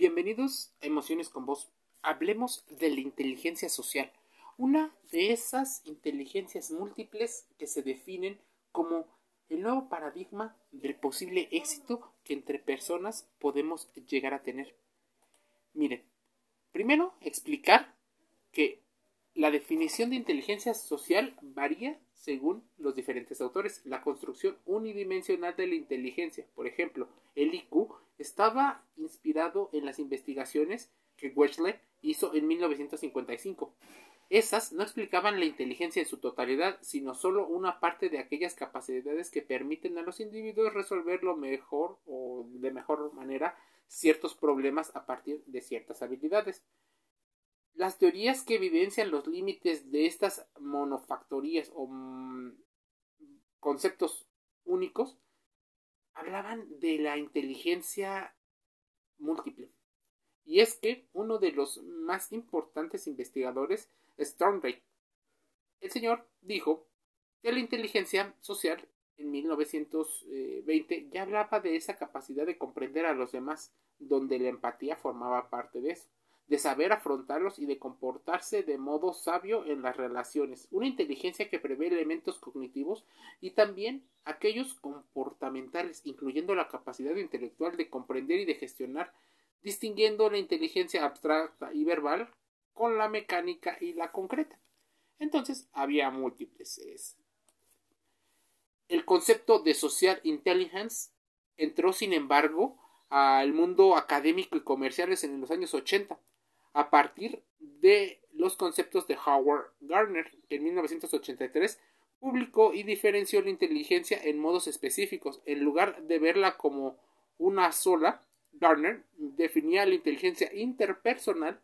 Bienvenidos a Emociones con Vos. Hablemos de la inteligencia social, una de esas inteligencias múltiples que se definen como el nuevo paradigma del posible éxito que entre personas podemos llegar a tener. Miren, primero explicar que la definición de inteligencia social varía según los diferentes autores. La construcción unidimensional de la inteligencia, por ejemplo, el IQ, estaba inspirado en las investigaciones que Wechsler hizo en 1955. Esas no explicaban la inteligencia en su totalidad, sino solo una parte de aquellas capacidades que permiten a los individuos resolver lo mejor o de mejor manera ciertos problemas a partir de ciertas habilidades. Las teorías que evidencian los límites de estas monofactorías o mm, conceptos únicos hablaban de la inteligencia múltiple. Y es que uno de los más importantes investigadores es Thorndike. El señor dijo que la inteligencia social en 1920 ya hablaba de esa capacidad de comprender a los demás, donde la empatía formaba parte de eso de saber afrontarlos y de comportarse de modo sabio en las relaciones, una inteligencia que prevé elementos cognitivos y también aquellos comportamentales, incluyendo la capacidad intelectual de comprender y de gestionar, distinguiendo la inteligencia abstracta y verbal con la mecánica y la concreta. Entonces había múltiples. El concepto de social intelligence entró, sin embargo, al mundo académico y comerciales en los años 80 a partir de los conceptos de Howard Gardner, que en 1983 publicó y diferenció la inteligencia en modos específicos. En lugar de verla como una sola, Gardner definía la inteligencia interpersonal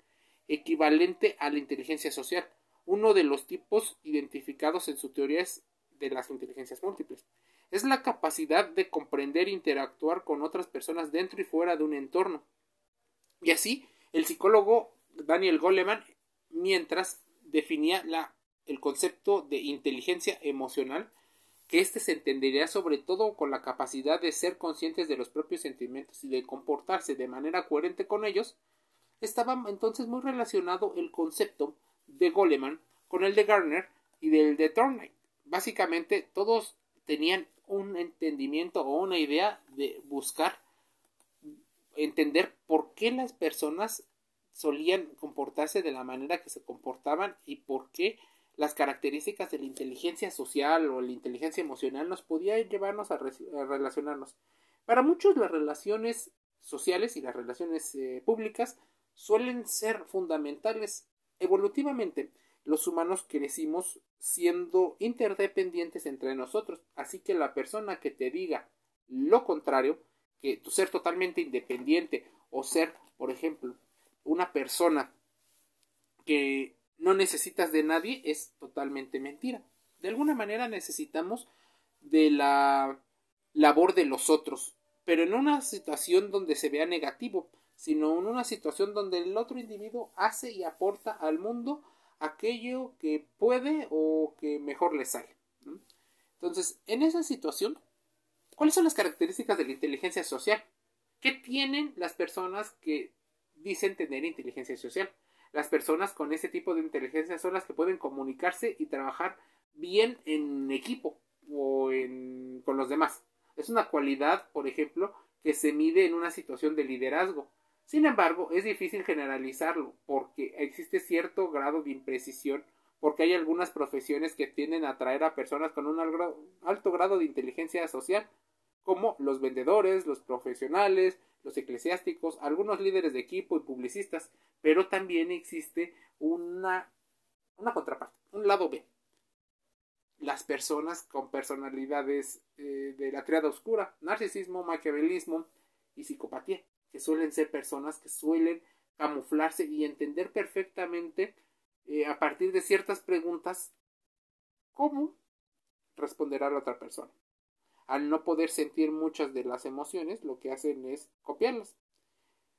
equivalente a la inteligencia social. Uno de los tipos identificados en su teoría es de las inteligencias múltiples. Es la capacidad de comprender e interactuar con otras personas dentro y fuera de un entorno. Y así, el psicólogo Daniel Goleman, mientras definía la, el concepto de inteligencia emocional, que éste se entendería sobre todo con la capacidad de ser conscientes de los propios sentimientos y de comportarse de manera coherente con ellos, estaba entonces muy relacionado el concepto de Goleman con el de Garner y del de Thorndike. Básicamente todos tenían un entendimiento o una idea de buscar entender por qué las personas solían comportarse de la manera que se comportaban y por qué las características de la inteligencia social o la inteligencia emocional nos podían llevarnos a, relacionarnos. Para muchos las relaciones sociales y las relaciones eh, públicas suelen ser fundamentales. Evolutivamente, los humanos crecimos siendo interdependientes entre nosotros, así que la persona que te diga lo contrario, que ser totalmente independiente o ser, por ejemplo, una persona que no necesitas de nadie es totalmente mentira. De alguna manera necesitamos de la labor de los otros, pero en una situación donde se vea negativo, sino en una situación donde el otro individuo hace y aporta al mundo aquello que puede o que mejor le sale. Entonces, en esa situación, ¿cuáles son las características de la inteligencia social? ¿Qué tienen las personas que dicen tener inteligencia social. Las personas con ese tipo de inteligencia son las que pueden comunicarse y trabajar bien en equipo o en, con los demás. Es una cualidad, por ejemplo, que se mide en una situación de liderazgo. Sin embargo, es difícil generalizarlo porque existe cierto grado de imprecisión porque hay algunas profesiones que tienden a atraer a personas con un alto grado de inteligencia social, como los vendedores, los profesionales, los eclesiásticos, algunos líderes de equipo y publicistas, pero también existe una, una contraparte, un lado B. Las personas con personalidades eh, de la triada oscura, narcisismo, maquiavelismo y psicopatía, que suelen ser personas que suelen camuflarse y entender perfectamente eh, a partir de ciertas preguntas cómo responderá la otra persona al no poder sentir muchas de las emociones, lo que hacen es copiarlas.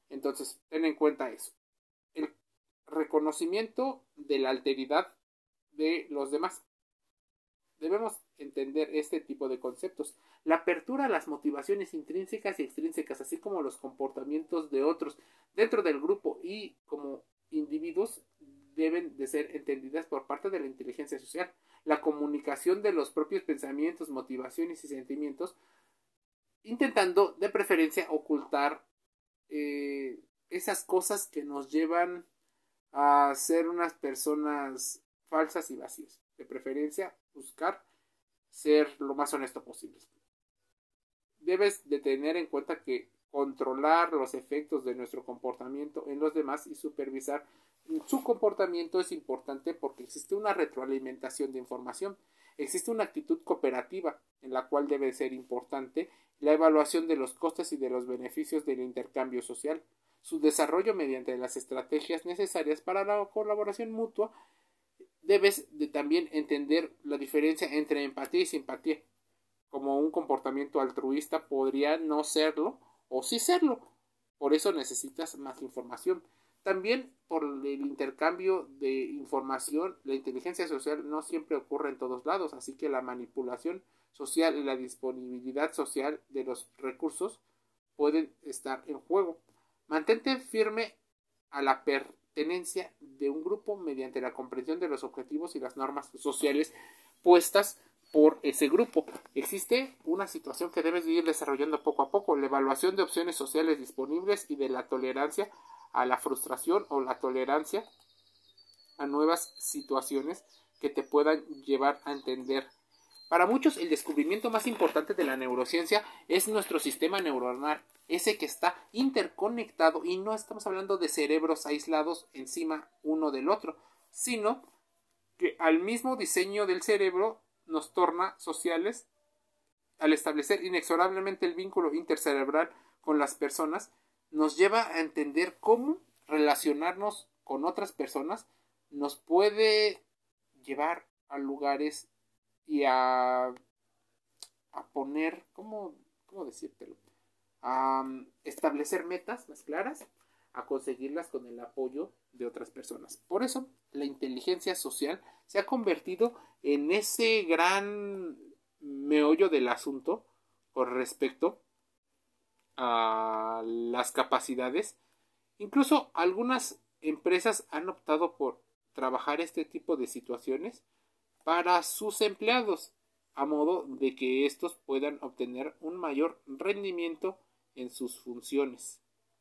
Entonces, ten en cuenta eso. El reconocimiento de la alteridad de los demás. Debemos entender este tipo de conceptos. La apertura a las motivaciones intrínsecas y extrínsecas, así como los comportamientos de otros, dentro del grupo y como individuos deben de ser entendidas por parte de la inteligencia social. La comunicación de los propios pensamientos, motivaciones y sentimientos, intentando de preferencia ocultar eh, esas cosas que nos llevan a ser unas personas falsas y vacías. De preferencia, buscar ser lo más honesto posible. Debes de tener en cuenta que controlar los efectos de nuestro comportamiento en los demás y supervisar su comportamiento es importante porque existe una retroalimentación de información. Existe una actitud cooperativa en la cual debe ser importante la evaluación de los costes y de los beneficios del intercambio social, su desarrollo mediante las estrategias necesarias para la colaboración mutua. Debes de también entender la diferencia entre empatía y simpatía. Como un comportamiento altruista podría no serlo o sí serlo. Por eso necesitas más información. También por el intercambio de información, la inteligencia social no siempre ocurre en todos lados, así que la manipulación social y la disponibilidad social de los recursos pueden estar en juego. Mantente firme a la pertenencia de un grupo mediante la comprensión de los objetivos y las normas sociales puestas por ese grupo. Existe una situación que debes ir desarrollando poco a poco, la evaluación de opciones sociales disponibles y de la tolerancia a la frustración o la tolerancia a nuevas situaciones que te puedan llevar a entender. Para muchos el descubrimiento más importante de la neurociencia es nuestro sistema neuronal, ese que está interconectado y no estamos hablando de cerebros aislados encima uno del otro, sino que al mismo diseño del cerebro nos torna sociales al establecer inexorablemente el vínculo intercerebral con las personas, nos lleva a entender cómo relacionarnos con otras personas nos puede llevar a lugares y a, a poner, ¿cómo, cómo decírtelo? A um, establecer metas más claras, a conseguirlas con el apoyo de otras personas. Por eso, la inteligencia social se ha convertido en ese gran meollo del asunto con respecto a las capacidades. Incluso algunas empresas han optado por trabajar este tipo de situaciones para sus empleados, a modo de que estos puedan obtener un mayor rendimiento en sus funciones.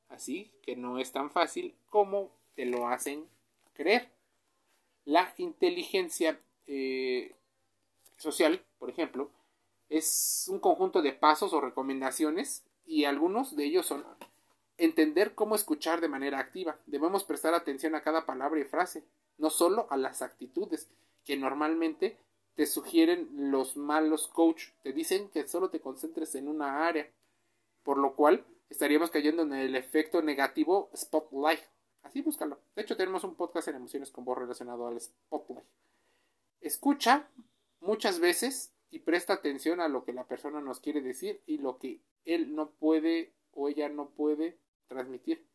Así que no es tan fácil como te lo hacen creer. La inteligencia eh, social, por ejemplo, es un conjunto de pasos o recomendaciones y algunos de ellos son entender cómo escuchar de manera activa. Debemos prestar atención a cada palabra y frase, no solo a las actitudes que normalmente te sugieren los malos coach. Te dicen que solo te concentres en una área, por lo cual estaríamos cayendo en el efecto negativo spotlight. Así búscalo. De hecho, tenemos un podcast en emociones con voz relacionado al spotlight. Escucha muchas veces y presta atención a lo que la persona nos quiere decir y lo que él no puede o ella no puede transmitir.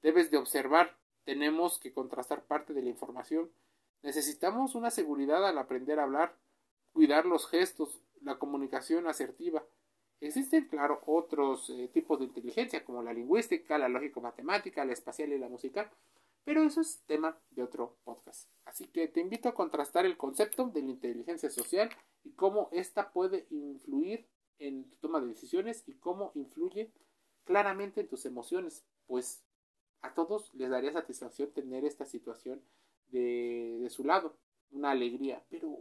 Debes de observar, tenemos que contrastar parte de la información. Necesitamos una seguridad al aprender a hablar, cuidar los gestos, la comunicación asertiva. Existen, claro, otros eh, tipos de inteligencia como la lingüística, la lógico-matemática, la espacial y la musical, pero eso es tema de otro podcast. Así que te invito a contrastar el concepto de la inteligencia social y cómo ésta puede influir en tu toma de decisiones y cómo influye claramente en tus emociones, pues a todos les daría satisfacción tener esta situación de, su lado, una alegría, pero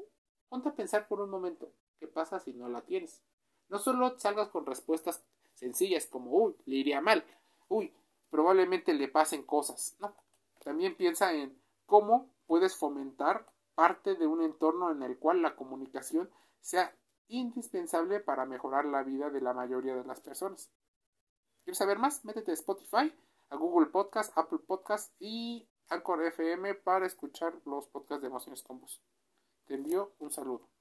ponte a pensar por un momento, ¿qué pasa si no la tienes? No solo salgas con respuestas sencillas como, uy, le iría mal, uy, probablemente le pasen cosas, no, también piensa en cómo puedes fomentar parte de un entorno en el cual la comunicación sea indispensable para mejorar la vida de la mayoría de las personas. ¿Quieres saber más? Métete a Spotify, a Google Podcast, Apple Podcast y Anchor FM para escuchar los podcasts de Emociones con. Te envío un saludo.